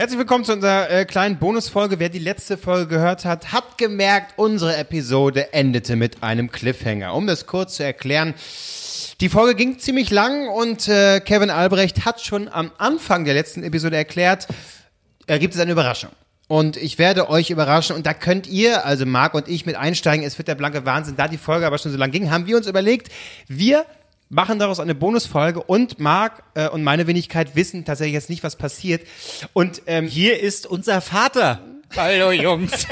Herzlich willkommen zu unserer äh, kleinen Bonusfolge. Wer die letzte Folge gehört hat, hat gemerkt, unsere Episode endete mit einem Cliffhanger. Um das kurz zu erklären, die Folge ging ziemlich lang und äh, Kevin Albrecht hat schon am Anfang der letzten Episode erklärt, äh, gibt es eine Überraschung. Und ich werde euch überraschen und da könnt ihr, also Marc und ich, mit einsteigen. Es wird der blanke Wahnsinn. Da die Folge aber schon so lang ging, haben wir uns überlegt, wir machen daraus eine Bonusfolge und Marc äh, und meine Wenigkeit wissen tatsächlich jetzt nicht, was passiert. Und ähm, Hier ist unser Vater. Hallo Jungs.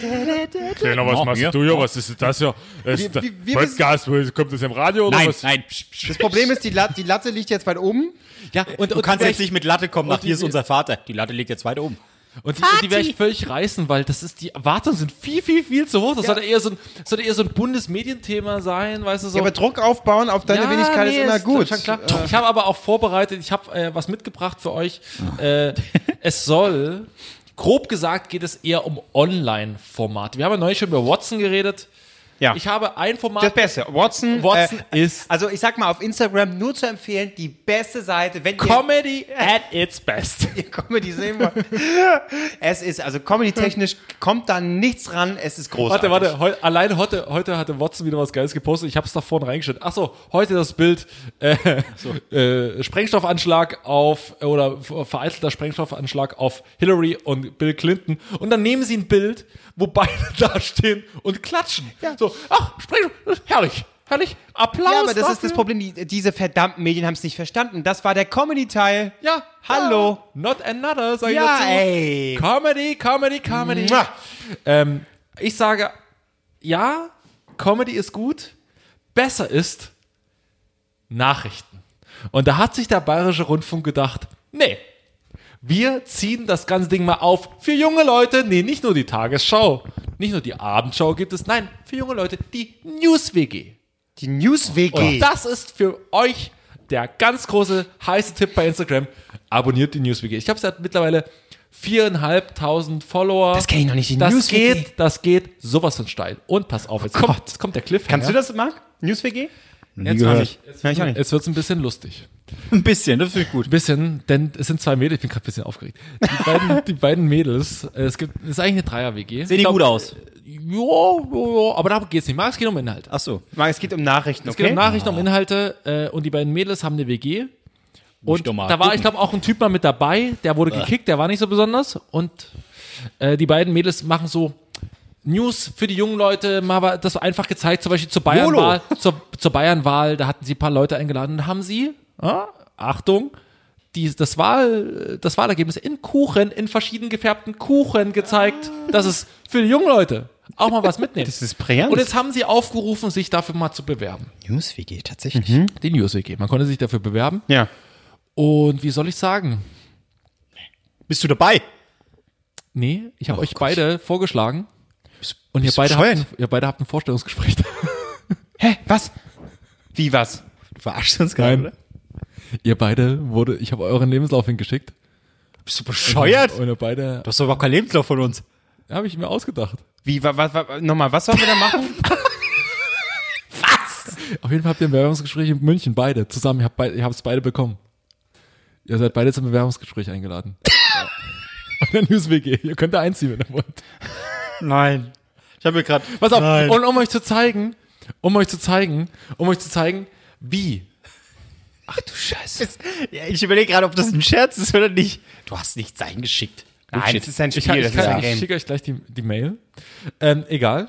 Kleiner, was machst du hier? Was ist das hier? Ist Wir- das wir- wir Podcast, kommt das im Radio oder Nein, was? nein. Psch, psch. das Problem ist, die, Lat die Latte liegt jetzt weit oben. Ja, und, Du und kannst jetzt nicht mit Latte kommen, nach hier ist unser Vater. Die Latte liegt jetzt weiter oben. Und die, die werde ich völlig reißen, weil das ist, die Erwartungen sind viel, viel, viel zu hoch. Das Ja. sollte eher so ein, sollte eher so ein Bundesmedienthema sein, weißt du so. Ja, aber Druck aufbauen auf deine Ja, Wenigkeit nee, ist immer gut. Schon klar. Ich habe aber auch vorbereitet, ich habe äh, was mitgebracht für euch. Äh, es soll, grob gesagt, geht es eher um Online-Formate. Wir haben ja neulich schon über Watson geredet. Ja. Ich habe ein Format. Das Beste. Watson, Watson äh, ist Also ich sag mal auf Instagram nur zu empfehlen, die beste Seite, wenn Comedy at its best. ihr Comedy sehen wollt. es ist, also Comedy-technisch kommt da nichts ran, es ist großartig. Warte, warte, heu, allein heute, heute hatte Watson wieder was Geiles gepostet. Ich habe es da vorne reingestellt. Achso, heute das Bild äh, äh, Sprengstoffanschlag auf oder vereitelter Sprengstoffanschlag auf Hillary und Bill Clinton. Und dann nehmen sie ein Bild, wo beide da stehen und klatschen. So, ach, Sprengstoff, herrlich, herrlich, Applaus. Ja, aber das ist dafür. das Problem, die, diese verdammten Medien haben es nicht verstanden. Das war der Comedy-Teil. Ja, Hallo. Ja, not another, sag ich Ja, dazu. ey. Comedy, Comedy, Comedy. Ähm, ich sage, ja, Comedy ist gut. Besser ist Nachrichten. Und da hat sich der Bayerische Rundfunk gedacht, nee, wir ziehen das ganze Ding mal auf für junge Leute. Nee, nicht nur die Tagesschau, nicht nur die Abendschau gibt es, nein, für junge Leute die News-WG. Die News-WG. Und das ist für euch der ganz große heiße Tipp bei Instagram. Abonniert die NewsWG. Ich habe seit mittlerweile viereinhalbtausend Follower. Das kenn ich noch nicht, die das NewsWG. geht, das geht sowas von steil. Und pass auf, jetzt, Gott. kommt, jetzt kommt der Cliffhanger. Kannst du das, Marc? News-WG? Jetzt, gehört. wird's- jetzt, Ja, ich auch nicht. jetzt wird's ein bisschen lustig. Ein bisschen, das finde ich gut. Ein bisschen, denn es sind zwei Mädels, ich bin gerade ein bisschen aufgeregt. Die beiden, die beiden Mädels, äh, es gibt, es ist eigentlich eine Dreier-WG. Sehen die gut aus? Ja, ja, ja, aber darum geht's nicht. Marc, es geht um Inhalt. Ach so. Marc, es geht um Nachrichten, Es okay? geht um Nachrichten, um Inhalte äh, und die beiden Mädels haben eine WG. Und mal da war, gucken. ich glaube, auch ein Typ mal mit dabei, der wurde gekickt, der war nicht so besonders. Und äh, die beiden Mädels machen so News für die jungen Leute, mal war das einfach gezeigt, zum Beispiel zur Bayernwahl, zur, zur Bayernwahl, da hatten sie ein paar Leute eingeladen und haben sie, ah, Achtung, die, das, Wahl, das Wahlergebnis in Kuchen, in verschieden gefärbten Kuchen gezeigt. Das ist für die jungen Leute auch mal was mitnehmen. Das ist brillant. Und jetzt haben sie aufgerufen, sich dafür mal zu bewerben. News-WG, tatsächlich. Die News-WG. Man konnte sich dafür bewerben. Ja. Und wie soll ich sagen? Bist du dabei? Nee, ich habe euch Gott. beide vorgeschlagen. Und ihr beide, habt, ihr beide habt ein Vorstellungsgespräch. Hä? Was? Wie was? Du verarschst uns gerade, oder? ihr beide wurde, ich habe euren Lebenslauf hingeschickt. Bist du bescheuert? Und ihr beide, Du hast doch überhaupt keinen Lebenslauf von uns. habe ich mir ausgedacht. Wie, wa, wa, wa, nochmal, was sollen wir da machen? Auf jeden Fall habt ihr ein Bewerbungsgespräch in München, beide, zusammen. Ihr habt beide, ihr habt es beide bekommen. Ihr seid beide zum Bewerbungsgespräch eingeladen. ja. Und der News-WG. Ihr könnt da einziehen, wenn ihr wollt. Nein. Ich habe mir gerade. Pass auf, Nein. und um euch zu zeigen, um euch zu zeigen, um euch zu zeigen, wie. Ach du Scheiße. Ja, ich überlege gerade, ob das ein Scherz ist oder nicht. Du hast nichts eingeschickt. Nein, das ist ein Ich, Spiel, ich, das kann, ist ein ich Game. schicke euch gleich die, die Mail. Ähm, egal.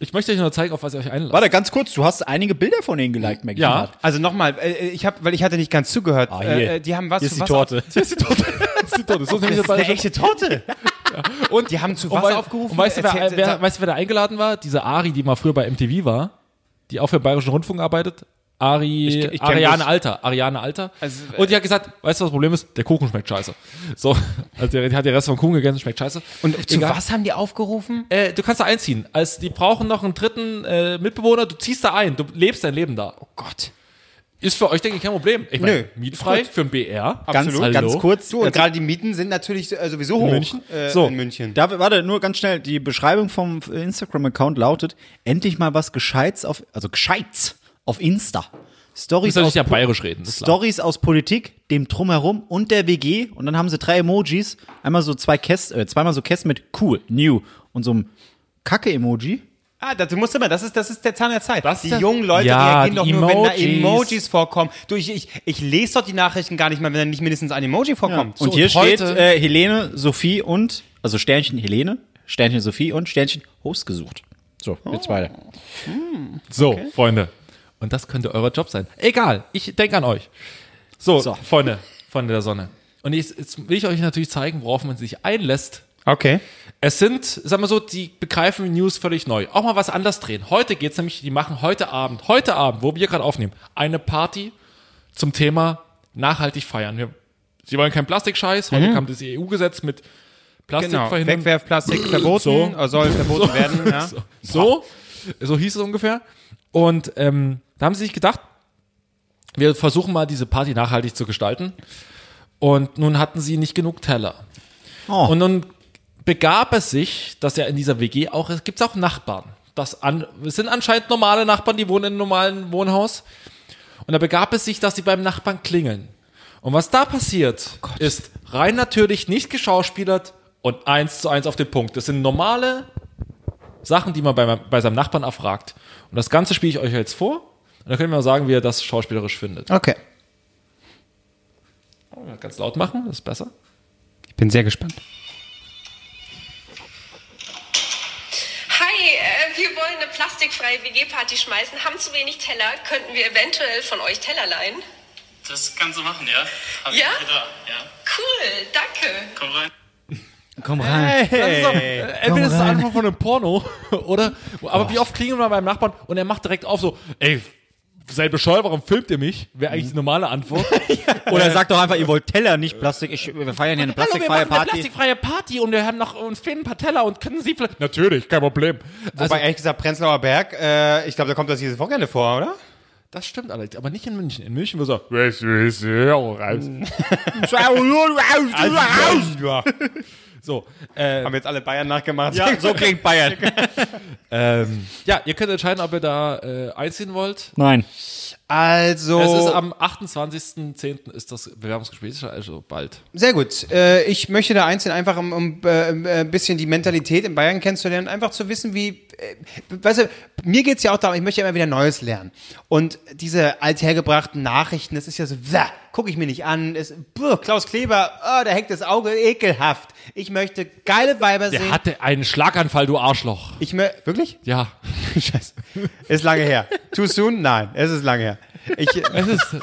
Ich möchte euch nur zeigen, auf was ihr euch einlasst. Warte, ganz kurz, du hast einige Bilder von denen geliked, Maggie. Ja. Also nochmal, äh, ich habe, weil ich hatte nicht ganz zugehört. Ah, hier. äh, äh, die haben was Hier ist die was Torte. Das ist die Torte. Das ist die Torte. So Das ist eine echte Torte. Und Die haben zu was aufgerufen? Und weißt du, wer, Erzähl- wer, weißt du, wer da eingeladen war? Diese Ari, die mal früher bei MTV war, die auch für den Bayerischen Rundfunk arbeitet. Ari, Ich- ich Ariane Alter, Ariane Alter. Also, und die hat gesagt, weißt du, was das Problem ist? Der Kuchen schmeckt scheiße. So, also der, hat den Rest vom Kuchen gegessen, schmeckt scheiße. Und zu Egal. was haben die aufgerufen? Äh, du kannst da einziehen. Als die brauchen noch einen dritten äh, Mitbewohner, du ziehst da ein, du lebst dein Leben da. Oh Gott. Ist für euch, denke ich, kein Problem. Ich meine, Nö. mietfrei für ein BR. Ganz, Absolut. ganz Hallo? kurz. So, und Jetzt- gerade die Mieten sind natürlich äh, sowieso hoch. München? Äh, so, in München. Da, warte, nur ganz schnell. Die Beschreibung vom Instagram-Account lautet: Endlich mal was Gescheites auf, also Gescheites auf Insta. Stories soll aus ja bayerisch reden. Stories aus Politik, dem Drumherum und der WG. Und dann haben sie drei Emojis. Einmal so zwei Kästen, äh, zweimal so Kästen mit cool, new und so einem Kacke-Emoji. Ah, das, du musst immer, das ist, das ist der Zahn der Zeit. Das die der- jungen Leute Ja, reagieren doch die nur, wenn da Emojis. Vorkommen. Du, ich, ich, ich lese doch die Nachrichten gar nicht mal, wenn da nicht mindestens ein Emoji vorkommt. Und So, hier und steht heute- äh, Helene, Sophie und, also Sternchen Helene, Sternchen Sophie und Sternchen Host gesucht. So, jetzt weiter. So, Freunde. Und das könnte euer Job sein. Egal, ich denke an euch. So, So. Freunde, Freunde der Sonne. Und jetzt, jetzt will ich euch natürlich zeigen, worauf man sich einlässt. Okay. Es sind, sagen wir so, die begreifen News völlig neu. Auch mal was anders drehen. Heute geht's nämlich, die machen heute Abend, heute Abend, wo wir gerade aufnehmen, eine Party zum Thema nachhaltig feiern. Wir, sie wollen keinen Plastikscheiß. Heute kam das EU-Gesetz mit Plastik Genau. verhindern. Wegwerfplastik verboten, So. äh, soll verboten werden. Ja. So, so, so hieß es ungefähr. Und ähm, da haben sie sich gedacht, wir versuchen mal diese Party nachhaltig zu gestalten. Und nun hatten sie nicht genug Teller. Oh. Und nun begab es sich, dass ja in dieser WG auch, es gibt auch Nachbarn. Das an, es sind anscheinend normale Nachbarn, die wohnen in einem normalen Wohnhaus. Und da begab es sich, dass sie beim Nachbarn klingeln. Und was da passiert, ist rein natürlich nicht geschauspielert und eins zu eins auf den Punkt. Das sind normale Sachen, die man bei, bei seinem Nachbarn erfragt. Und das Ganze spiele ich euch jetzt vor. Und dann können wir mal sagen, wie ihr das schauspielerisch findet. Okay. Ganz laut machen, das ist besser. Ich bin sehr gespannt. Wir wollen eine plastikfreie WG-Party schmeißen, haben zu wenig Teller. Könnten wir eventuell von euch Teller leihen? Das kannst du machen, ja? Hab Ja? Ich hier da. Ja. Cool, danke. Komm rein. Komm rein. Das ist doch, äh, entweder ist es einfach von einem Porno, oder? Aber wie oft klingelt man beim Nachbarn und er macht direkt auf so, ey, seid bescheuert, warum filmt ihr mich? Wäre eigentlich die normale Antwort. Oder er sagt doch einfach, ihr wollt Teller, nicht Plastik. Ich, wir feiern hier eine Hallo, wir plastikfreie machen eine Party. plastikfreie Party und wir haben noch uns fehlen ein paar Teller und können Sie vielleicht... Natürlich, kein Problem. Also, Wobei, ehrlich gesagt, Prenzlauer Berg, äh, ich glaube, da kommt das dieses Wochenende vor, oder? das stimmt allerdings, aber nicht in München. In München, wo so, Ja. So, äh, Haben jetzt alle Bayern nachgemacht. Ja, so klingt Bayern. ähm, ja, ihr könnt entscheiden, ob ihr da äh, einziehen wollt. Nein. Also, Es ist am 28.10. ist das Bewerbungsgespräch, also bald. sehr gut. Äh, ich möchte da einzeln einfach, um, um äh, äh, ein bisschen die Mentalität in Bayern kennenzulernen, einfach zu wissen, wie, äh, weißt du, mir geht's ja auch darum, ich möchte ja immer wieder Neues lernen. Und diese althergebrachten Nachrichten, das ist ja so, gucke ich mir nicht an, es, buh, Klaus Kleber, oh, da hängt das Auge, ekelhaft. Ich möchte geile Weiber Der sehen. hatte einen Schlaganfall, du Arschloch. ich mö wirklich? Ja. Scheiße. Ist lange her. Too soon? Nein, es ist lange her. Ich, Es ist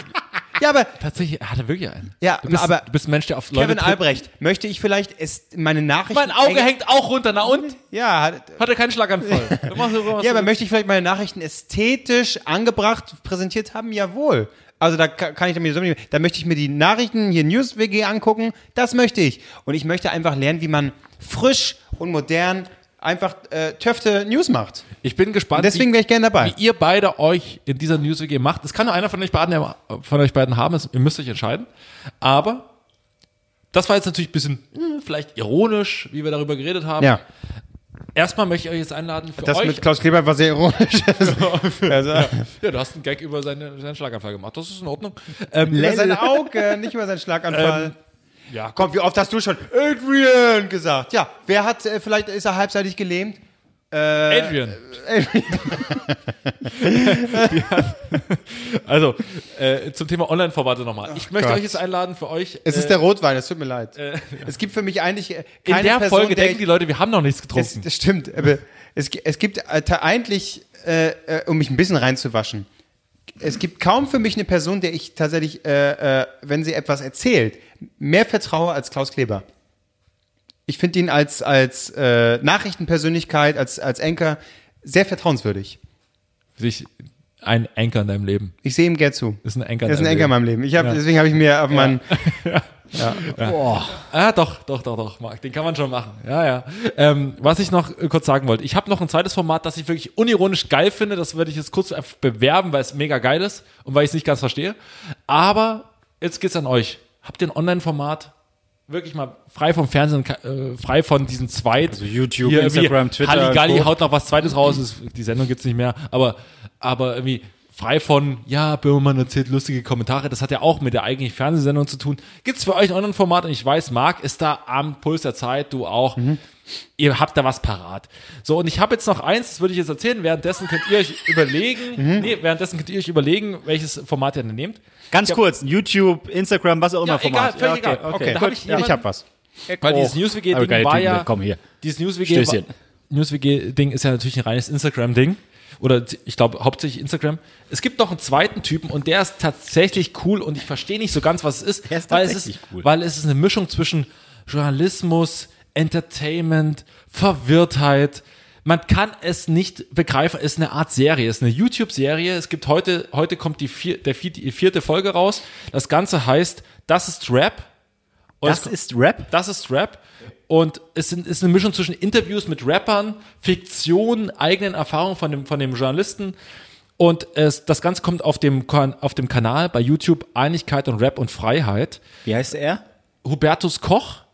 ja, aber tatsächlich, er hatte wirklich einen. Ja, du bist, aber du bist ein Mensch, der auf Leute Kevin tritt. Albrecht, möchte ich vielleicht es, meine Nachrichten. Mein Auge hängt auch runter, na und? Ja, hat, Hatte keinen Schlaganfall. Du machst- du machst- ja, aber möchte ich vielleicht meine Nachrichten ästhetisch angebracht präsentiert haben? Jawohl. Also da ka- kann ich damit so. Da möchte ich mir die Nachrichten hier News WG angucken. Das möchte ich. Und ich möchte einfach lernen, wie man frisch und modern einfach äh, Töfte News macht. ich bin gespannt, Und deswegen wäre ich gerne dabei. wie ihr beide euch in dieser News WG macht. Es kann nur einer von euch beiden, von euch beiden haben, es- ihr müsst euch entscheiden. Aber das war jetzt natürlich ein bisschen hm, vielleicht ironisch, wie wir darüber geredet haben. Ja, Erstmal möchte ich euch jetzt einladen für das euch. mit Klaus Kleber war sehr ironisch. also, ja, du hast einen Gag über seine, seinen Schlaganfall gemacht. Das ist in Ordnung. Ähm, über sein Auge, nicht über seinen Schlaganfall. ja, Komm, wie oft hast du schon Adrian gesagt? Ja, wer hat, äh, vielleicht ist er halbseitig gelähmt? Adrian. Die hat- also, äh, zum Thema Online-Formate nochmal. Ich möchte Gott. euch jetzt einladen für euch. Es äh, ist der Rotwein, es tut mir leid. es gibt für mich eigentlich äh, in keine der Person, Folge der denken die Leute, wir haben noch nichts getrunken. das stimmt, aber es, es gibt äh, eigentlich, äh, äh, um mich ein bisschen reinzuwaschen, es gibt kaum für mich eine Person, der ich tatsächlich, äh, äh, wenn sie etwas erzählt, mehr vertraue als Klaus Kleber. Ich finde ihn als, als äh, Nachrichtenpersönlichkeit, als, als Anchor sehr vertrauenswürdig. Sich ein Anker in deinem Leben. Ich sehe ihm gern zu. Ist ein Anker Er ist ein deinem Anchor in meinem Leben. Ich hab, Ja. Deswegen habe ich mir auf meinen. Ah, doch, doch, doch, doch, Marc, den kann man schon machen. Ja, ja. Ähm, was ich noch äh, kurz sagen wollte, ich habe noch ein zweites Format, das ich wirklich unironisch geil finde. Das würde ich jetzt kurz einfach bewerben, weil es mega geil ist und weil ich es nicht ganz verstehe. Aber jetzt geht's an euch. Habt ihr ein Online-Format? Wirklich mal frei vom Fernsehen, äh, frei von diesen Zweit. Also YouTube, Instagram, Twitter, Halligalli haut noch was Zweites raus, ist, die Sendung gibt's nicht mehr. Aber, aber irgendwie frei von, ja, Böhmermann erzählt lustige Kommentare, das hat ja auch mit der eigentlichen Fernsehsendung zu tun. Gibt's für euch ein anderen Format und ich weiß, Marc ist da am Puls der Zeit, du auch. Ihr habt da was parat. So, und ich habe jetzt noch eins, das würde ich jetzt erzählen. Währenddessen könnt ihr euch überlegen, nee, währenddessen könnt ihr euch überlegen, welches Format ihr denn nehmt. Ganz kurz, YouTube, Instagram, was auch immer Ja, egal, Format. völlig Ja, egal. okay, Da okay. hab ich Ich hab was. Weil Oh. dieses News-WG-Ding geile war ja. komm hier. Dieses. News-WG-Ding ist ja natürlich ein reines Instagram-Ding. Oder ich glaube hauptsächlich Instagram. Es gibt noch einen zweiten Typen und der ist tatsächlich cool und ich verstehe nicht so ganz, was es ist. Der ist weil es tatsächlich ist, cool. Weil es ist eine Mischung zwischen Journalismus, Entertainment, Verwirrtheit. Man kann es nicht begreifen. Es ist eine Art Serie. Es ist eine YouTube-Serie. Es gibt heute, heute kommt die, vier, der die vierte Folge raus. Das Ganze heißt, das ist Rap. Und Das es- ist Rap? das ist Rap. Und es sind, ist eine Mischung zwischen Interviews mit Rappern, Fiktion, eigenen Erfahrungen von dem, von dem Journalisten. Und es, das Ganze kommt auf dem, auf dem Kanal bei YouTube Einigkeit und Rap und Freiheit. Wie heißt er? Hubertus Koch.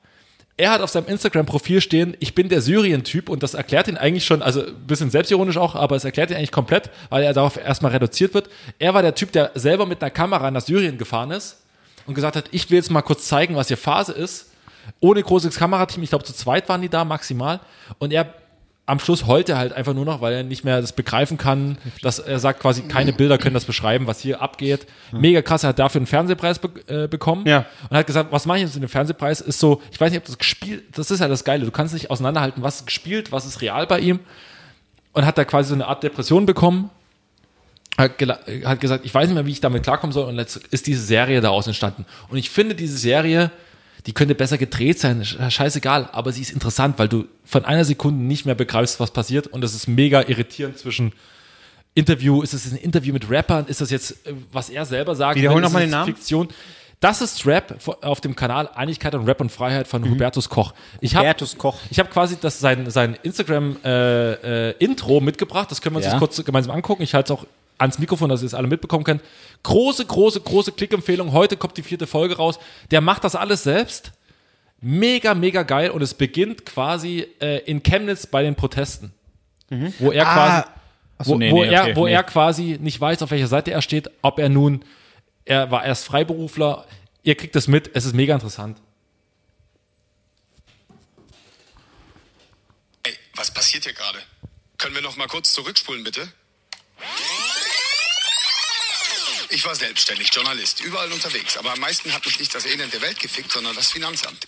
Er hat auf seinem Instagram-Profil stehen, ich bin der Syrien-Typ und das erklärt ihn eigentlich schon, also ein bisschen selbstironisch auch, aber es erklärt ihn eigentlich komplett, weil er darauf erstmal reduziert wird. Er war der Typ, der selber mit einer Kamera nach Syrien gefahren ist und gesagt hat, ich will jetzt mal kurz zeigen, was hier Phase ist. Ohne großes Kamerateam, ich glaube zu zweit waren die da maximal. Und er am Schluss heult er halt einfach nur noch, weil er nicht mehr das begreifen kann, dass er sagt quasi, keine Bilder können das beschreiben, was hier abgeht. Mega krass, er hat dafür einen Fernsehpreis be äh, bekommen Ja. und hat gesagt, was mache ich jetzt mit dem Fernsehpreis? Ist so, ich weiß nicht, ob das gespielt, das ist ja das Geile, du kannst nicht auseinanderhalten, was ist gespielt, was ist real bei ihm und hat da quasi so eine Art Depression bekommen. Hat, hat gesagt, ich weiß nicht mehr, wie ich damit klarkommen soll und jetzt ist diese Serie daraus entstanden. Und ich finde, diese Serie, die könnte besser gedreht sein, sch- scheißegal, aber sie ist interessant, weil du von einer Sekunde nicht mehr begreifst, was passiert und es ist mega irritierend zwischen Interview, ist es ein Interview mit Rappern, ist das jetzt, äh, was er selber sagt? Wiederhol Ist noch mal es den Namen. Fiktion. Das ist Rap auf dem Kanal Einigkeit und Rap und Freiheit von Hubertus Koch. Ich hab, Mhm. Hubertus Koch. Ich habe quasi das, sein, sein Instagram-Intro mitgebracht. Das können wir uns Ja. jetzt kurz gemeinsam angucken. Ich halte es auch ans Mikrofon, dass ihr es alle mitbekommen könnt. Große, große, große Klickempfehlung. Heute kommt die vierte Folge raus. Der macht das alles selbst. Mega, mega geil. Und es beginnt quasi äh, in Chemnitz bei den Protesten. Wo er quasi, Achso, wo, nee, wo, nee, er, okay, wo nee. er quasi nicht weiß, auf welcher Seite er steht, ob er nun, er war erst Freiberufler. Ihr kriegt das mit. Es ist mega interessant. Ey, was passiert hier gerade? Können wir noch mal kurz zurückspulen, bitte? Ich war selbstständig, Journalist, überall unterwegs. Aber am meisten hat mich nicht das Elend der Welt gefickt, sondern das Finanzamt.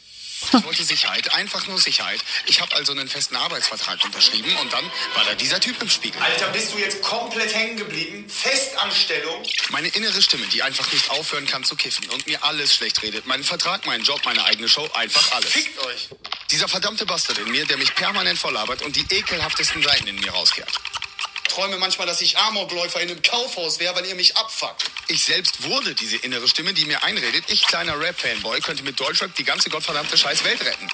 Ich wollte Sicherheit, einfach nur Sicherheit. Ich habe also einen festen Arbeitsvertrag unterschrieben und dann war da dieser Typ im Spiegel. Alter, bist du jetzt komplett hängen geblieben? Festanstellung? Meine innere Stimme, die einfach nicht aufhören kann zu kiffen und mir alles schlecht redet. Meinen Vertrag, meinen Job, meine eigene Show, einfach alles. Fickt euch. Dieser verdammte Bastard in mir, der mich permanent volllabert und die ekelhaftesten Seiten in mir rauskehrt. Träume manchmal, dass ich Amokläufer in einem Kaufhaus wäre, weil ihr mich abfuckt. Ich selbst wurde diese innere Stimme, die mir einredet, ich kleiner Rap-Fanboy könnte mit Deutschrap die ganze gottverdammte scheiß Welt retten.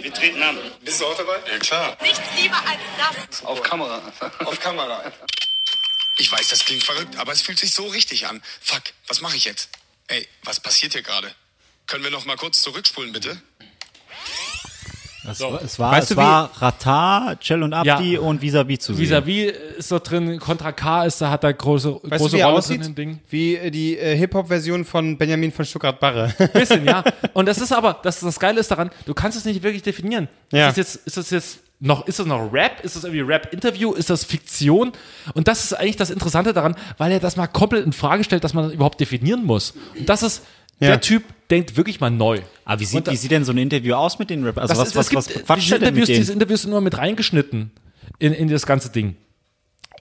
Wir treten an. Bist du auch dabei? Ja klar. Nichts lieber als das. Auf Kamera. Auf Kamera. Ich weiß, das klingt verrückt, aber es fühlt sich so richtig an. Fuck, was mache ich jetzt? Ey, was passiert hier gerade? Können wir noch mal kurz zurückspulen, bitte? Es war, es war, Weißt es du, wie- war Rata, Cell und Abdi Ja. und Vis-a-vis zu sehen. Vis-à-vis ist dort drin, Contra K ist da, hat da große, Weißt du, große wie er Rolle aussieht? drin im Ding. Wie äh, die äh, Hip-Hop-Version von Benjamin von Stuttgart-Barre. Bisschen, ja. Und das ist aber, das, das Geile ist daran, du kannst es nicht wirklich definieren. Ja. Ist das jetzt, ist das jetzt noch, ist das noch Rap? Ist das irgendwie Rap-Interview? Ist das Fiktion? Und das ist eigentlich das Interessante daran, weil er das mal komplett in Frage stellt, dass man das überhaupt definieren muss. Und das ist, Ja. der Typ denkt wirklich mal neu. Aber wie sieht, da- wie sieht denn so ein Interview aus mit den Rappern? Also was, ist, was, gibt, was quatscht diese er Interviews, diese? Interviews sind immer mit reingeschnitten in, in das ganze Ding.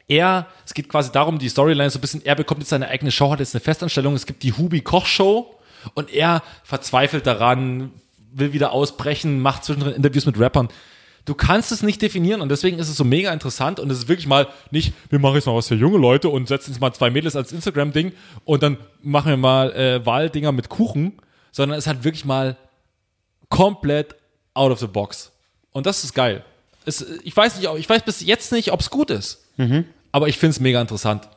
Er, es geht quasi darum, die Storyline so ein bisschen, er bekommt jetzt seine eigene Show, hat jetzt eine Festanstellung, es gibt die Hubi Koch Show und er verzweifelt daran, will wieder ausbrechen, macht zwischendrin Interviews mit Rappern. Du kannst es nicht definieren und deswegen ist es so mega interessant und es ist wirklich mal nicht, wir machen jetzt mal was für junge Leute und setzen jetzt mal zwei Mädels als Instagram-Ding und dann machen wir mal äh, Wahldinger mit Kuchen, sondern es hat wirklich mal komplett out of the box. Und das ist geil. Es, ich, weiß nicht, ich weiß bis jetzt nicht, ob es gut ist. Aber ich finde es mega interessant.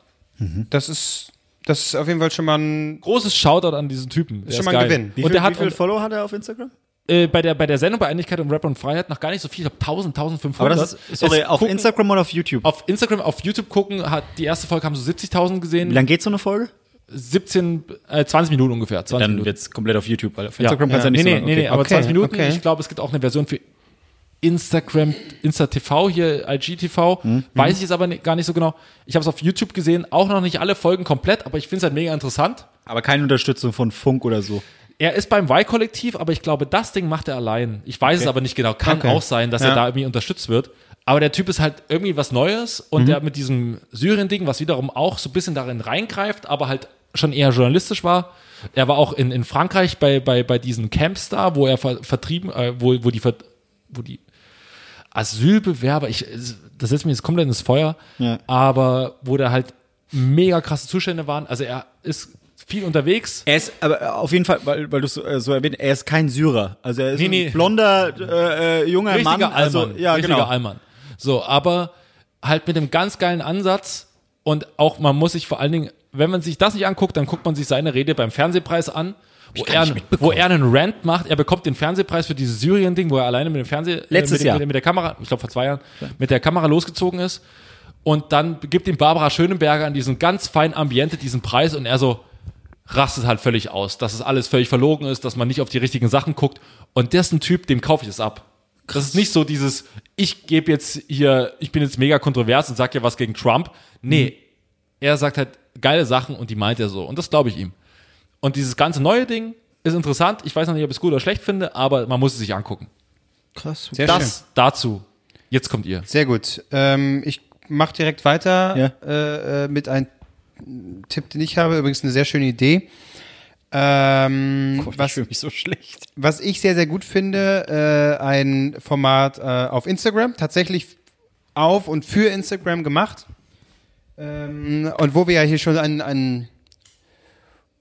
Das ist, das ist auf jeden Fall schon mal ein. Großes Shoutout an diesen Typen. Der schon mal ein geil. Gewinn. Wie und viel, der hat wie viel und Follow hat er auf Instagram? Äh, bei, der, bei der Sendung bei Einigkeit und Rap und Freiheit noch gar nicht so viel. Ich glaube 1000, 1500. Aber das ist, sorry, Es auf gucken- Instagram oder auf YouTube? Auf Instagram, auf YouTube gucken, hat die erste Folge haben so 70.000 Wie gesehen. lange geht so eine Folge? 17, äh, 20 Minuten ungefähr. 20 Dann Minuten. wird's komplett auf YouTube, weil auf Ja. Instagram kannst du ja nicht nee, so nee, lang. nee, nee, Okay. aber Okay, 20 Minuten. okay. Ich glaube, es gibt auch eine Version für Instagram, Insta-TV, hier IGTV. Mhm. Weiß ich jetzt aber nicht, gar nicht so genau. Ich habe es auf YouTube gesehen, auch noch nicht alle Folgen komplett, aber ich finde es halt mega interessant. Aber keine Unterstützung von Funk oder so. Er ist beim Y-Kollektiv, aber ich glaube, das Ding macht er allein. Ich weiß es aber nicht genau. Kann Okay. auch sein, dass Ja. er da irgendwie unterstützt wird. Aber der Typ ist halt irgendwie was Neues und der mit diesem Syrien-Ding, was wiederum auch so ein bisschen darin reingreift, aber halt schon eher journalistisch war. Er war auch in, in Frankreich bei, bei, bei diesen Camps da, wo er ver, vertrieben, äh, wo, wo die, wo die Asylbewerber, ich, das setzt mich jetzt komplett ins Feuer, Ja. aber wo da halt mega krasse Zustände waren. Also er ist viel unterwegs. Er ist, aber auf jeden Fall, weil, weil du es so, äh, so erwähnt, er ist kein Syrer. Also er ist Nee, ein nee. blonder, äh, äh, junger richtiger Mann. Also, Allmann. ja, richtiger genau. Allmann. So, aber halt mit einem ganz geilen Ansatz und auch man muss sich vor allen Dingen, wenn man sich das nicht anguckt, dann guckt man sich seine Rede beim Fernsehpreis an, wo er, wo er einen Rant macht. Er bekommt den Fernsehpreis für dieses Syrien-Ding, wo er alleine mit dem Fernseh, Letztes äh, mit, Jahr. Mit, mit der Kamera, ich glaube vor zwei Jahren, mit der Kamera losgezogen ist. Und dann gibt ihm Barbara Schönenberger an diesem ganz feinen Ambiente diesen Preis und er so rastet halt völlig aus, dass es alles völlig verlogen ist, dass man nicht auf die richtigen Sachen guckt. Und der ist ein Typ, dem kaufe ich es ab. Das ist nicht so dieses, ich gebe jetzt hier, ich bin jetzt mega kontrovers und sag ja was gegen Trump. Nee, er sagt halt geile Sachen und die meint er so. Und das glaube ich ihm. Und dieses ganze neue Ding ist interessant. Ich weiß noch nicht, ob ich es gut oder schlecht finde, aber man muss es sich angucken. Krass. Sehr das schön. dazu. Jetzt kommt ihr. Sehr gut. Ähm, ich mache direkt weiter Ja. äh, äh, mit einem Tipp, den ich habe. Übrigens eine sehr schöne Idee. Ähm, Gott, ich was, mich so schlecht. was ich sehr, sehr gut finde, äh, ein Format äh, auf Instagram, tatsächlich auf und für Instagram gemacht. Ähm, und wo wir ja hier schon ein, ein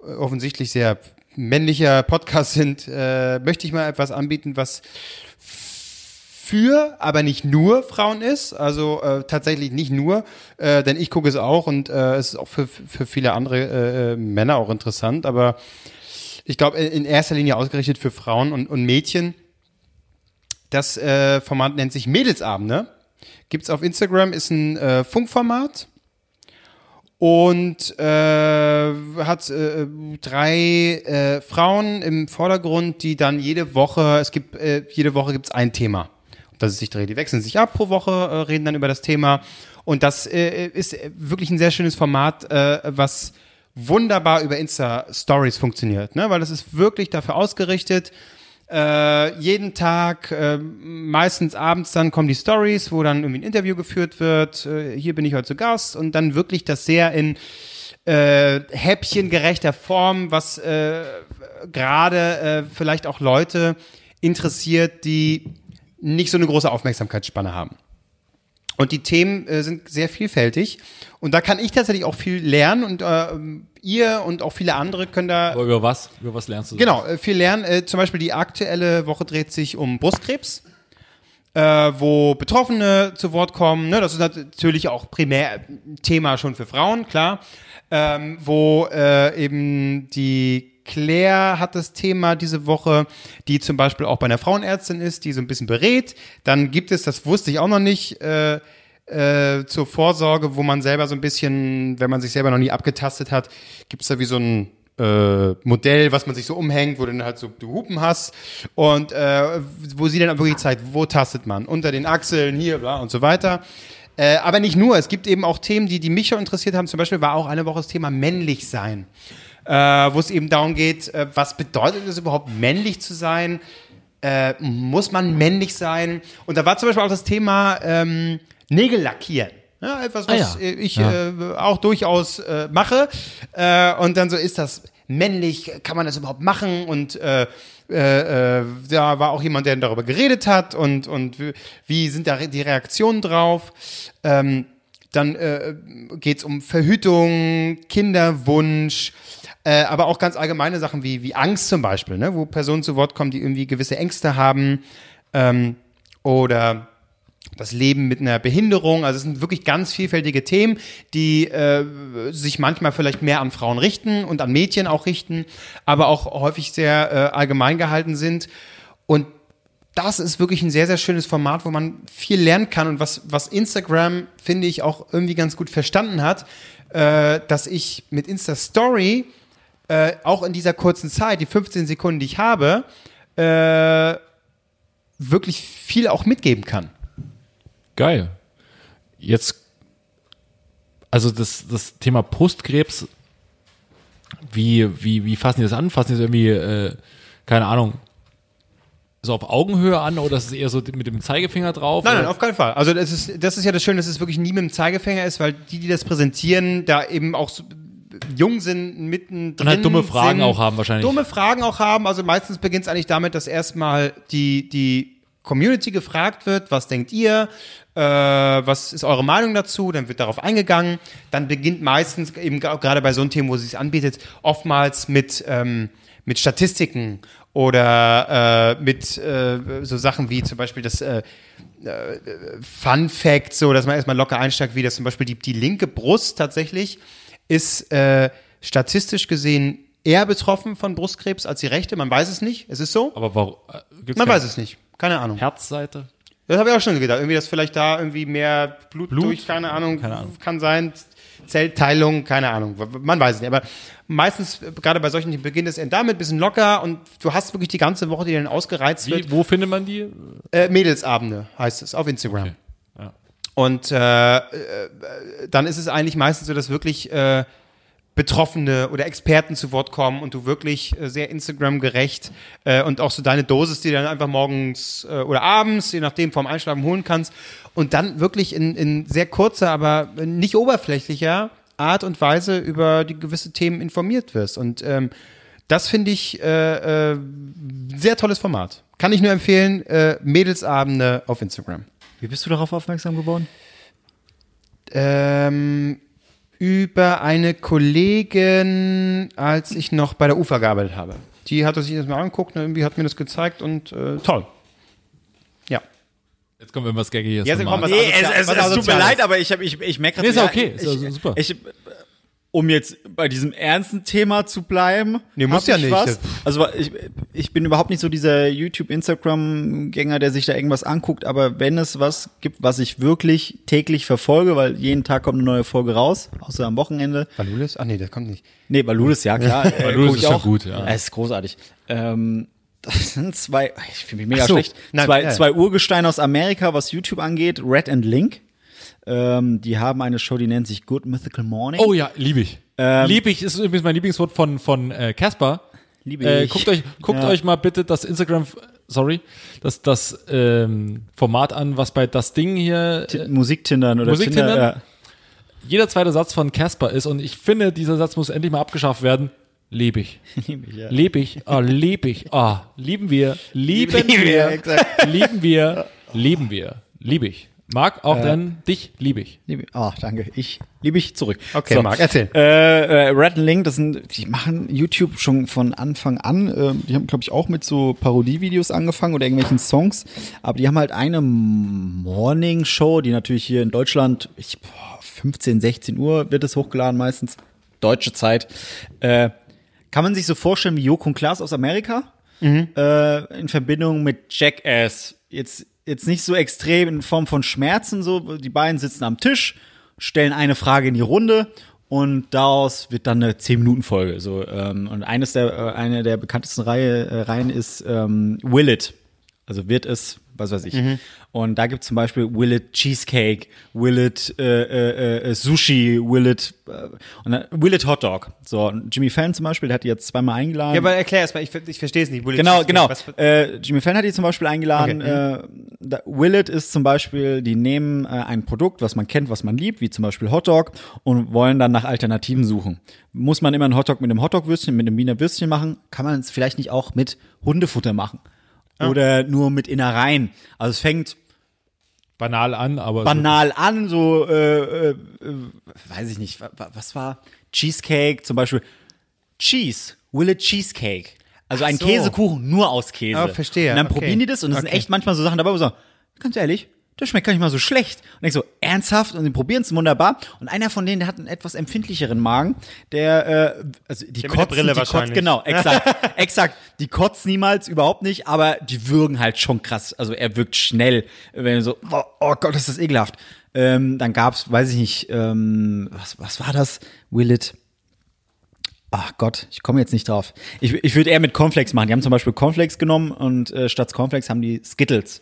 äh, offensichtlich sehr männlicher Podcast sind, äh, möchte ich mal etwas anbieten, was für, aber nicht nur Frauen ist. Also äh, tatsächlich nicht nur, äh, denn ich gucke es auch und äh, es ist auch für, für viele andere äh, Männer auch interessant. Aber ich glaube, in in erster Linie ausgerichtet für Frauen und, und Mädchen. Das äh, Format nennt sich Mädelsabende. Gibt's auf Instagram, ist ein äh, Funkformat und äh, hat äh, drei äh, Frauen im Vordergrund, die dann jede Woche, es gibt äh, jede Woche gibt's ein Thema, um das es sich dreht. Die wechseln sich ab pro Woche, äh, reden dann über das Thema und das äh, ist wirklich ein sehr schönes Format, äh, was wunderbar über Insta Stories funktioniert, ne? Weil das ist wirklich dafür ausgerichtet. Äh, jeden Tag, äh, meistens abends dann kommen die Stories, wo dann irgendwie ein Interview geführt wird. Äh, hier bin ich heute zu Gast und dann wirklich das sehr in äh, häppchengerechter Form, was äh, gerade äh, vielleicht auch Leute interessiert, die nicht so eine große Aufmerksamkeitsspanne haben. Und die Themen äh, sind sehr vielfältig. Und da kann ich tatsächlich auch viel lernen und äh, ihr und auch viele andere können da Aber über was? Über was lernst du? Genau, äh, viel lernen. Äh, zum Beispiel die aktuelle Woche dreht sich um Brustkrebs, äh, wo Betroffene zu Wort kommen. Ne? Das ist natürlich auch primär ein Thema schon für Frauen, klar. Ähm, wo äh, eben die Claire hat das Thema diese Woche, die zum Beispiel auch bei einer Frauenärztin ist, die so ein bisschen berät. Dann gibt es, das wusste ich auch noch nicht, äh, äh, zur Vorsorge, wo man selber so ein bisschen, wenn man sich selber noch nie abgetastet hat, gibt es da wie so ein äh, Modell, was man sich so umhängt, wo du dann halt so du Hupen hast und äh, wo sie dann wirklich zeigt, wo tastet man, unter den Achseln, hier, bla und so weiter. Äh, aber nicht nur, es gibt eben auch Themen, die, die mich schon interessiert haben. Zum Beispiel war auch eine Woche das Thema männlich sein, äh, wo es eben darum geht, äh, was bedeutet es überhaupt, männlich zu sein? Äh, muss man männlich sein? Und da war zum Beispiel auch das Thema ähm, Nägel lackieren. Ja, etwas, was Ah, ja. äh, ich äh, auch durchaus äh, mache. Und dann so, ist das männlich? Kann man das überhaupt machen? Und äh, äh, da war auch jemand, der darüber geredet hat und, und wie- sind da die Reaktionen drauf? Ähm, dann äh, geht es um Verhütung, Kinderwunsch, äh, aber auch ganz allgemeine Sachen wie, wie Angst zum Beispiel, ne? wo Personen zu Wort kommen, die irgendwie gewisse Ängste haben ähm, oder das Leben mit einer Behinderung. Also es sind wirklich ganz vielfältige Themen, die äh, sich manchmal vielleicht mehr an Frauen richten und an Mädchen auch richten, aber auch häufig sehr äh, allgemein gehalten sind. Und das ist wirklich ein sehr, sehr schönes Format, wo man viel lernen kann und was, was Instagram, finde ich, auch irgendwie ganz gut verstanden hat, äh, dass ich mit Insta Story äh, auch in dieser kurzen Zeit, die 15 Sekunden, die ich habe, äh, wirklich viel auch mitgeben kann. Geil. Jetzt, also das, das Thema Brustkrebs, wie, wie, wie fassen die das an? Fassen die das irgendwie, äh, keine Ahnung, so auf Augenhöhe an oder ist es eher so mit dem Zeigefinger drauf? Nein, nein, auf keinen Fall. Also das ist, das ist ja das Schöne, dass es wirklich nie mit dem Zeigefinger ist, weil die, die das präsentieren, da eben auch so jung sind, mittendrin Und halt dumme Fragen sind, auch haben wahrscheinlich. Dumme Fragen auch haben. Also meistens beginnt es eigentlich damit, dass erstmal die, die Community gefragt wird, was denkt ihr, äh, was ist eure Meinung dazu, dann wird darauf eingegangen. Dann beginnt meistens eben gerade bei so einem Thema, wo es sich anbietet, oftmals mit, ähm, mit Statistiken oder äh, mit äh, so Sachen wie zum Beispiel das äh, Fun Fact, so dass man erstmal locker einsteigt, wie das zum Beispiel die, die linke Brust tatsächlich ist äh, statistisch gesehen eher betroffen von Brustkrebs als die rechte. Man weiß es nicht. Es ist so. Aber warum? Äh, Man weiß es nicht. Keine Ahnung. Herzseite? Das habe ich auch schon gedacht. Irgendwie, dass vielleicht da irgendwie mehr Blut, Blut? durch, keine Ahnung, Keine Ahnung. kann sein. Zellteilung, keine Ahnung. Man weiß es nicht. Aber meistens, äh, gerade bei solchen, beginnt es damit, bisschen locker und du hast wirklich die ganze Woche, die dann ausgereizt wird. Wie, wo findet man die? Äh, Mädelsabende heißt es auf Instagram. Okay. Und äh, äh, dann ist es eigentlich meistens so, dass wirklich äh, Betroffene oder Experten zu Wort kommen und du wirklich äh, sehr Instagram-gerecht äh, und auch so deine Dosis, die du dann einfach morgens äh, oder abends, je nachdem, vorm Einschlafen holen kannst und dann wirklich in, in sehr kurzer, aber nicht oberflächlicher Art und Weise über die gewisse Themen informiert wirst. Und ähm, das finde ich äh, äh, sehr tolles Format. Kann ich nur empfehlen, äh, Mädelsabende auf Instagram. Wie bist du darauf aufmerksam geworden? Ähm, über eine Kollegin, als ich noch bei der UFA gearbeitet habe. Die hat sich das mal angeguckt und irgendwie hat mir das gezeigt und äh, toll. Ja. Jetzt kommt irgendwas Gaggiges. Jetzt von kommt was Nee, es, es, es tut mir leid, aber ich, hab, ich, ich merke Nee, ist ja okay. Ist ja super. Ich, um jetzt bei diesem ernsten Thema zu bleiben. Nee, muss ja ich nicht. Was. Also ich, ich bin überhaupt nicht so dieser YouTube, Instagram-Gänger, der sich da irgendwas anguckt, aber wenn es was gibt, was ich wirklich täglich verfolge, weil jeden Tag kommt eine neue Folge raus, außer am Wochenende. Valulis? Ach nee, das kommt nicht. Nee, Valulis, ja klar. äh, Valulis guck ist schon auch. gut, ja. Es ist großartig. Ähm, das sind zwei, ich fühle mich mega so. schlecht, Nein, zwei, ja. zwei Urgesteine aus Amerika, was YouTube angeht, Red and Link. Ähm, die haben eine Show, die nennt sich Good Mythical Morning. Oh ja, liebe ich. Ähm, liebe ich ist übrigens mein Lieblingswort von von äh, Casper. Liebe Äh, ich. guckt euch guckt Ja. euch mal bitte das Instagram sorry, das das ähm, Format an, was bei das Ding hier äh, Musiktindern oder Musiktindern? Tinder, ja. jeder zweite Satz von Casper ist und ich finde, dieser Satz muss endlich mal abgeschafft werden. Lebe ich. Liebe ich, ja. Lebe ich. Ah, lebe ich. Ah, lieben wir. Lieben Lieben wir, wir. Lieben wir. Lieben wir. Liebe ich. Marc, auch denn dich liebe ich. Liebe, oh, danke. Ich liebe ich zurück. Okay, Marc, erzähl. Äh, äh, Red and Link, das sind, die machen YouTube schon von Anfang an. Ähm, die haben, glaube ich, auch mit so Parodievideos angefangen oder irgendwelchen Songs. Aber die haben halt eine Morning Show, die natürlich hier in Deutschland, ich, boah, 15, 16 Uhr wird es hochgeladen meistens. Deutsche Zeit. Äh, kann man sich so vorstellen wie Joko und Klaas aus Amerika? äh, in Verbindung mit Jackass. Jetzt, jetzt nicht so extrem in Form von Schmerzen, so. Die beiden sitzen am Tisch, stellen eine Frage in die Runde und daraus wird dann eine 10-Minuten-Folge. So, ähm, und eines der, äh, eine der bekanntesten Reihe, äh, Reihen ist ähm, Will It. Also wird es, was weiß ich. Und da gibt es zum Beispiel Will It Cheesecake, Will It äh, äh, äh, Sushi, Will It, äh, Will It Hot Dog. So, und Jimmy Fallon zum Beispiel, der hat die jetzt zweimal eingeladen. Ja, aber erklär erst mal, ich, ich verstehe es nicht. Bullet Genau, genau. Äh, Jimmy Fallon hat die zum Beispiel eingeladen. Okay, Äh, da, Willet ist zum Beispiel, die nehmen ein Produkt, was man kennt, was man liebt, wie zum Beispiel Hotdog, und wollen dann nach Alternativen suchen. Muss man immer einen Hotdog mit einem Hotdog-Würstchen, mit einem Wiener Würstchen machen? Kann man es vielleicht nicht auch mit Hundefutter machen? Oder nur mit Innereien? Also es fängt Banal an, aber banal an, so, äh, äh, äh, weiß ich nicht, wa- wa- was war? Cheesecake, zum Beispiel Cheese, Will it Cheesecake. Also ein so. Käsekuchen nur aus Käse. Ah, verstehe, Und dann okay. probieren die das und es sind Okay. echt manchmal so Sachen dabei, wo so, ganz ehrlich, das schmeckt gar nicht mal so schlecht. Und ich so, ernsthaft? Und sie probieren es wunderbar. Und einer von denen, der hat einen etwas empfindlicheren Magen, der, äh, also die Der kotzen, Brille die wahrscheinlich. Kotzen, genau, exakt, exakt. Die kotzen niemals, überhaupt nicht, aber die würgen halt schon krass. Also er wirkt schnell, wenn er so, oh, oh Gott, ist das ekelhaft. Ähm, dann gab's, weiß ich nicht, ähm, was, was war das? Will it? Ach Gott, ich komme jetzt nicht drauf. Ich, ich würde eher mit Cornflakes machen. Die haben zum Beispiel Cornflakes genommen und äh, statt Cornflakes haben die Skittles.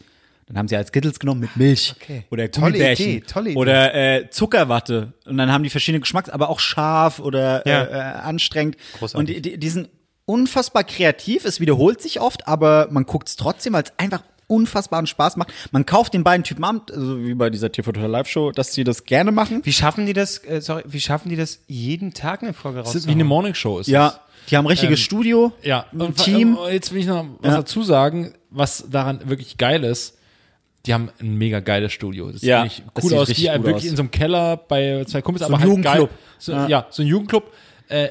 Dann haben sie als Skittles genommen mit Milch Okay. oder Tolle Gummibärchen Idee, tolle Idee. oder äh, Zuckerwatte. Und dann haben die verschiedene Geschmacks, aber auch scharf oder Ja. äh, äh, anstrengend. Großartig. Und die, die, die sind unfassbar kreativ. Es wiederholt sich oft, aber man guckt es trotzdem, weil es einfach unfassbaren Spaß macht. Man kauft den beiden Typen an, also wie bei dieser TV Total Live Show, dass sie das gerne machen. Wie schaffen die das, äh, sorry, wie schaffen die das, jeden Tag eine Folge Das ist wie eine Morningshow ist Ja, es. die haben ein richtiges Ähm, Studio, Ja, ein und Team. Jetzt will ich noch was Ja. dazu sagen, was daran wirklich geil ist. Die haben ein mega geiles Studio. Das Ja, sieht das cool sieht aus, gut wirklich aus. in so einem Keller bei zwei Kumpels, So aber ein halt geil. Jugendclub. So, Ja. ja. so ein Jugendclub. Äh,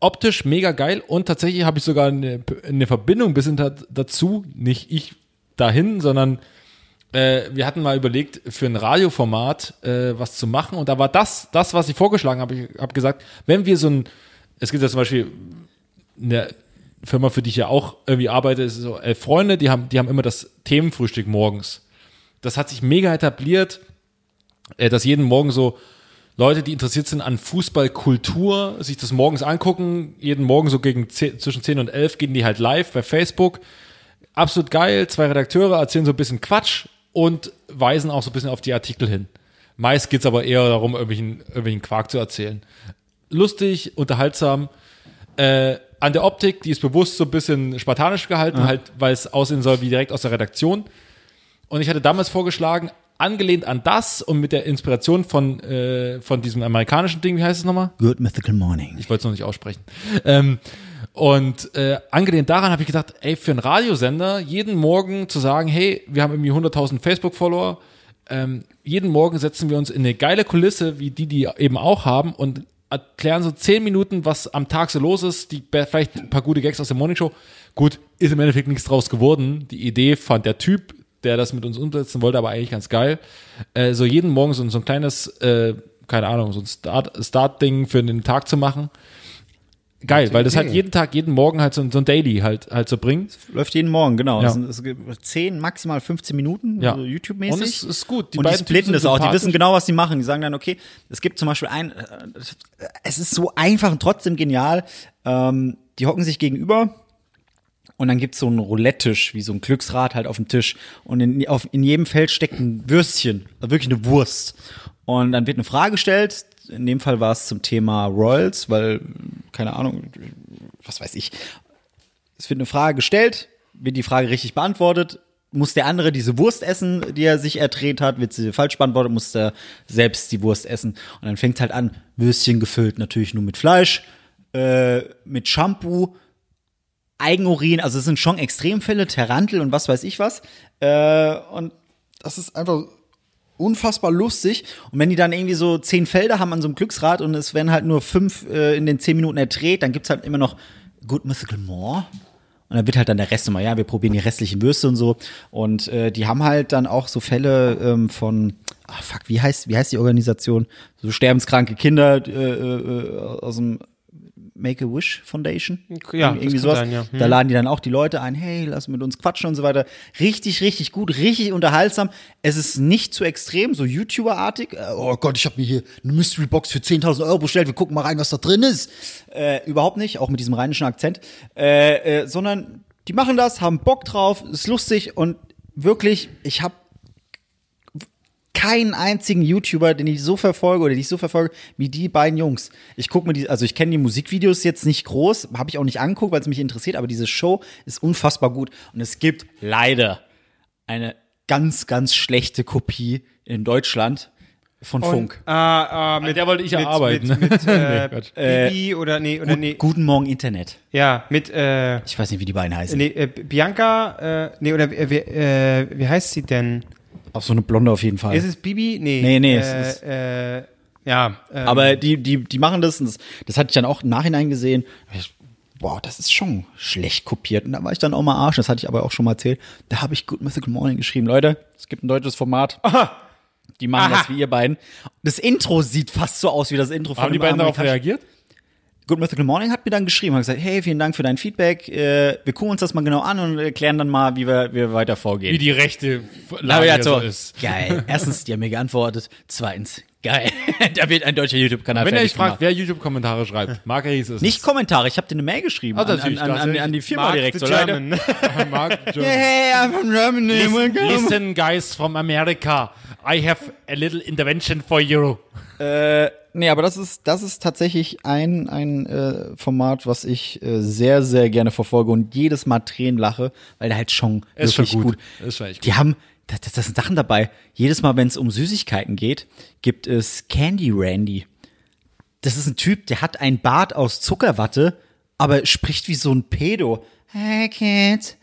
optisch mega geil und tatsächlich habe ich sogar eine, eine Verbindung ein bisschen da, dazu, nicht ich dahin, sondern äh, wir hatten mal überlegt, für ein Radioformat äh, was zu machen und da war das, das, was ich vorgeschlagen habe, ich habe gesagt, wenn wir so ein, es gibt ja zum Beispiel eine Firma, für die ich ja auch irgendwie arbeite, ist so elf Freunde, die haben, die haben immer das Themenfrühstück morgens. Das hat sich mega etabliert, äh, dass jeden Morgen so Leute, die interessiert sind an Fußballkultur, sich das morgens angucken. Jeden Morgen so gegen 10, zwischen 10 und 11 gehen die halt live bei Facebook. Absolut geil. Zwei Redakteure erzählen so ein bisschen Quatsch und weisen auch so ein bisschen auf die Artikel hin. Meist geht's aber eher darum, irgendwelchen, irgendwelchen Quark zu erzählen. Lustig, unterhaltsam. Äh, an der Optik, die ist bewusst so ein bisschen spartanisch gehalten, halt, weil es aussehen soll wie direkt aus der Redaktion. Und ich hatte damals vorgeschlagen, angelehnt an das und mit der Inspiration von, äh, von diesem amerikanischen Ding, wie heißt es nochmal? Good Mythical Morning. Ich wollte es noch nicht aussprechen. Ähm, und äh, angelehnt daran habe ich gedacht, ey, für einen Radiosender jeden Morgen zu sagen, hey, wir haben irgendwie 100.000 Facebook-Follower, ähm, jeden Morgen setzen wir uns in eine geile Kulisse, wie die, die eben auch haben und erklären so zehn Minuten, was am Tag so los ist, die vielleicht ein paar gute Gags aus der Morningshow. Gut, ist im Endeffekt nichts draus geworden. Die Idee fand der Typ, der das mit uns umsetzen wollte, aber eigentlich ganz geil. Äh, so jeden Morgen so, so ein kleines, äh, keine Ahnung, so ein Start- Start-Ding für den Tag zu machen. Geil, weil das halt jeden Tag, jeden Morgen halt so, ein- so ein Daily halt, halt so bringt. Läuft jeden Morgen, genau. Ja. Es sind, es gibt 10, maximal 15 Minuten, Ja. also YouTube-mäßig. Und es ist gut. und die beiden Typen splitten das auch. Die wissen genau, was sie machen. Die sagen dann, okay, es gibt zum Beispiel ein, äh, es ist so einfach und trotzdem genial. Ähm, die hocken sich gegenüber und dann gibt's so einen Roulette-Tisch, wie so ein Glücksrad halt auf dem Tisch. Und in, auf, in jedem Feld steckt ein Würstchen, also wirklich eine Wurst. Und dann wird eine Frage gestellt. In dem Fall war es zum Thema Royals, weil, keine Ahnung, was weiß ich. Es wird eine Frage gestellt, wird die Frage richtig beantwortet, muss der andere diese Wurst essen, die er sich erdreht hat, wird sie falsch beantwortet, muss er selbst die Wurst essen. Und dann fängt halt an, Würstchen gefüllt, natürlich nur mit Fleisch, äh, mit Shampoo, Eigenurin, also es sind schon Extremfälle, Tarantel und was weiß ich was. Äh, und das ist einfach unfassbar lustig. Und wenn die dann irgendwie so zehn Felder haben an so einem Glücksrad und es werden halt nur fünf äh, in den zehn Minuten erdreht, dann gibt's halt immer noch Good Mythical More. Und dann wird halt dann der Rest immer, ja, wir probieren die restlichen Würste und so. Und äh, die haben halt dann auch so Fälle ähm, von, ah fuck, wie heißt, wie heißt die Organisation? So sterbenskranke Kinder äh, äh, aus dem Make-A-Wish Foundation. Ja, irgendwie sowas. sein, ja. Hm. Da laden die dann auch die Leute ein, hey, lass mit uns quatschen und so weiter. Richtig, richtig gut, richtig unterhaltsam. Es ist nicht zu extrem, so YouTuber-artig. Äh, Oh Gott, ich habe mir hier eine Mystery Box für 10.000 Euro bestellt. Wir gucken mal rein, was da drin ist. Äh, überhaupt nicht, auch mit diesem rheinischen Akzent. Äh, äh, sondern die machen das, haben Bock drauf, ist lustig und wirklich, ich habe keinen einzigen YouTuber, den ich so verfolge oder die ich so verfolge, wie die beiden Jungs. Ich gucke mir die, also ich kenne die Musikvideos jetzt nicht groß, habe ich auch nicht angeguckt, weil es mich interessiert, aber diese Show ist unfassbar gut und es gibt leider eine ganz, ganz schlechte Kopie in Deutschland von Funk. Ah, ah, mit, der wollte ich ja mit, arbeiten. Mit, mit äh, Nee, Quatsch. Bibi oder nee, oder Gut, nee. Guten Morgen Internet. Ja, mit äh, Ich weiß nicht, wie die beiden heißen. nee, äh, Bianca, äh, nee, oder äh, wie, äh, wie heißt sie denn? Auch so eine Blonde auf jeden Fall. Ist es Bibi? Nee. Nee, nee, es äh, ist- äh, ja, ähm, Aber die, die, die machen das, und das, das hatte ich dann auch im Nachhinein gesehen. boah, das ist schon schlecht kopiert. Und da war ich dann auch mal Arsch, das hatte ich aber auch schon mal erzählt. Da habe ich Good Mythical Morning geschrieben. Leute, es gibt ein deutsches Format. Die machen Aha. das wie ihr beiden. Das Intro sieht fast so aus wie das Intro von Haben die beiden darauf reagiert? Good Mythical Morning hat mir dann geschrieben, hat gesagt, hey, vielen Dank für dein Feedback. Äh, wir gucken uns das mal genau an und erklären dann mal, wie wir, wie wir weiter vorgehen. Wie die rechte Lage ja, so, ist. geil. Erstens, die haben mir geantwortet. Zweitens, geil. da wird ein deutscher YouTube-Kanal Wenn ihr euch fragt, wer YouTube-Kommentare schreibt, Marc Ries ist Nicht Kommentare, ich habe dir eine Mail geschrieben Ah, an, an, an, an, die Firma Mark direkt. the So. German. es. Marc Jones. Hey, I'm from Germany. welcome. Listen, guys from America, I have a little intervention for you. Äh, nee, aber das ist, das ist tatsächlich ein, ein äh, Format, was ich äh, sehr, sehr gerne verfolge und jedes Mal Tränen lache, weil der halt schon Ist schon wirklich gut. gut. Ist schon echt Die haben, das, das, das sind Sachen dabei. Jedes Mal, wenn es um Süßigkeiten geht, gibt es Candy Randy. Das ist ein Typ, der hat ein Bart aus Zuckerwatte, aber spricht wie so ein Pedo. Hey kids,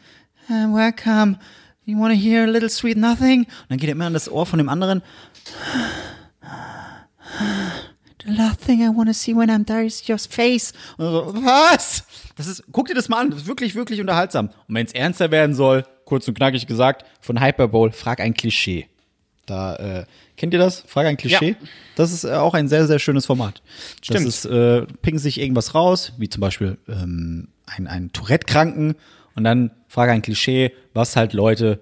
welcome. You wanna hear a little sweet nothing? Und dann geht er immer an das Ohr von dem anderen. The last thing I want to see when I'm there is your face. Und so, was? Das ist, guck dir das mal an, das ist wirklich, wirklich unterhaltsam. Und wenn es ernster werden soll, kurz und knackig gesagt, von Hyperbowl, frag ein Klischee. Da, äh, kennt ihr das? Frag ein Klischee. Ja. Das ist äh, auch ein sehr, sehr schönes Format. Stimmt. Das ist, äh, picken sich irgendwas raus, wie zum Beispiel ähm, ein, ein Tourette-Kranken und dann frag ein Klischee, was halt Leute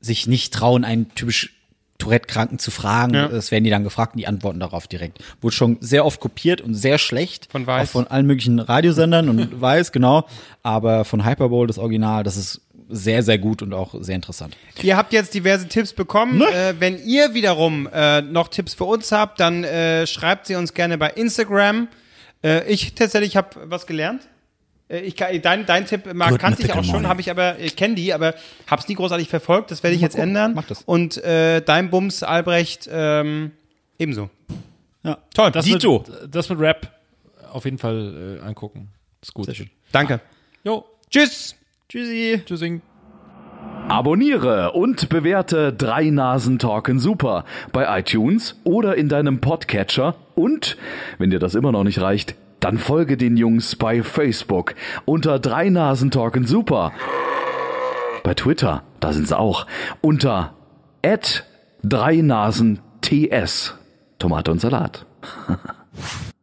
sich nicht trauen, einen typisch Tourette-Kranken zu fragen. Ja. Das werden die dann gefragt und die antworten darauf direkt. Wurde schon sehr oft kopiert und sehr schlecht. Von Weiß. Auch von allen möglichen Radiosendern und Weiß, genau. Aber von Hyperbowl, das Original, das ist sehr, sehr gut und auch sehr interessant. Ihr habt jetzt diverse Tipps bekommen. Äh, wenn ihr wiederum äh, noch Tipps für uns habt, dann äh, schreibt sie uns gerne bei Instagram. Äh, ich tatsächlich habe was gelernt. Äh, ich kann, dein, dein Tipp, Marc, Good kannte ich auch schon, habe ich aber, ich kenne die, aber habe es nie großartig verfolgt. Das werde ich Mal jetzt gucken. ändern. Mach das. Und äh, dein Bums, Albrecht, ähm, ebenso. Ja. Toll. Das Dito. Mit, das mit Rap auf jeden Fall äh, angucken. Ist gut. Sehr schön. Danke. Jo, Tschüss. Tschüssi. tschüssing. Abonniere und bewerte Drei Nasen Talken Super bei iTunes oder in deinem Podcatcher und, wenn dir das immer noch nicht reicht, dann folge den Jungs bei Facebook unter Drei Nasen Talken Super. Bei Twitter, da sind sie auch, unter Drei Nasen TS. Tomate und Salat.